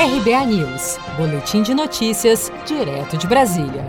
RBA News, Boletim de Notícias, direto de Brasília.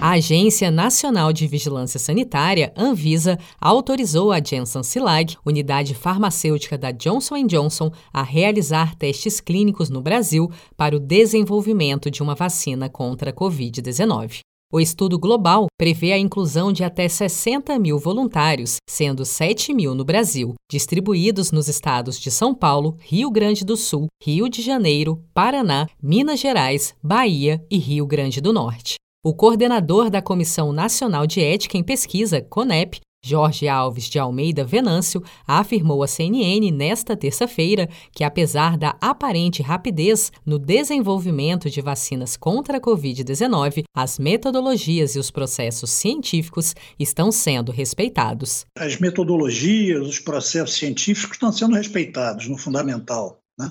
A Agência Nacional de Vigilância Sanitária, Anvisa, autorizou a Janssen Cilag, unidade farmacêutica da Johnson Johnson, a realizar testes clínicos no Brasil para o desenvolvimento de uma vacina contra a Covid-19. O estudo global prevê a inclusão de até 60 mil voluntários, sendo 7 mil no Brasil, distribuídos nos estados de São Paulo, Rio Grande do Sul, Rio de Janeiro, Paraná, Minas Gerais, Bahia e Rio Grande do Norte. O coordenador da Comissão Nacional de Ética em Pesquisa, CONEP, Jorge Alves de Almeida Venâncio afirmou à CNN nesta terça-feira que, apesar da aparente rapidez no desenvolvimento de vacinas contra a Covid-19, as metodologias e os processos científicos estão sendo respeitados. As metodologias, os processos científicos estão sendo respeitados, no fundamental. Né?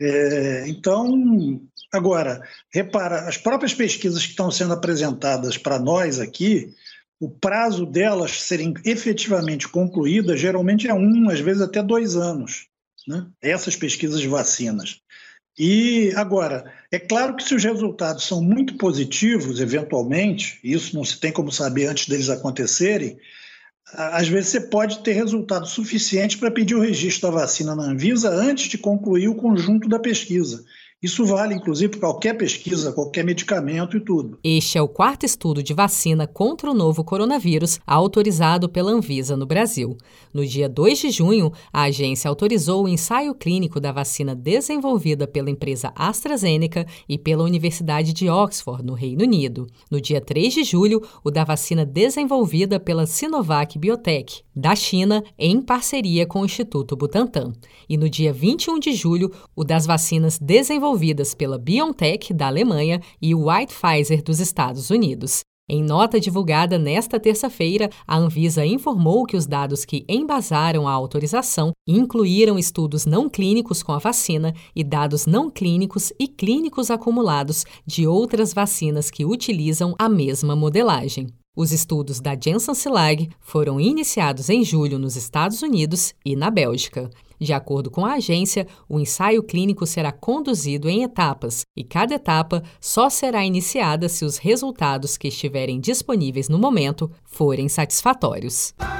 É, então, agora, repara, as próprias pesquisas que estão sendo apresentadas para nós aqui o prazo delas serem efetivamente concluídas geralmente é um, às vezes até dois anos, né? essas pesquisas de vacinas. E agora, é claro que se os resultados são muito positivos, eventualmente, isso não se tem como saber antes deles acontecerem, às vezes você pode ter resultado suficiente para pedir o registro da vacina na Anvisa antes de concluir o conjunto da pesquisa. Isso vale, inclusive, para qualquer pesquisa, qualquer medicamento e tudo. Este é o quarto estudo de vacina contra o novo coronavírus autorizado pela Anvisa no Brasil. No dia 2 de junho, a agência autorizou o ensaio clínico da vacina desenvolvida pela empresa AstraZeneca e pela Universidade de Oxford, no Reino Unido. No dia 3 de julho, o da vacina desenvolvida pela Sinovac Biotech, da China, em parceria com o Instituto Butantan. E no dia 21 de julho, o das vacinas desenvolvidas desenvolvidas pela BioNTech da Alemanha e o White Pfizer dos Estados Unidos. Em nota divulgada nesta terça-feira, a Anvisa informou que os dados que embasaram a autorização incluíram estudos não clínicos com a vacina e dados não clínicos e clínicos acumulados de outras vacinas que utilizam a mesma modelagem. Os estudos da Janssen Cilag foram iniciados em julho nos Estados Unidos e na Bélgica. De acordo com a agência, o ensaio clínico será conduzido em etapas e cada etapa só será iniciada se os resultados que estiverem disponíveis no momento forem satisfatórios.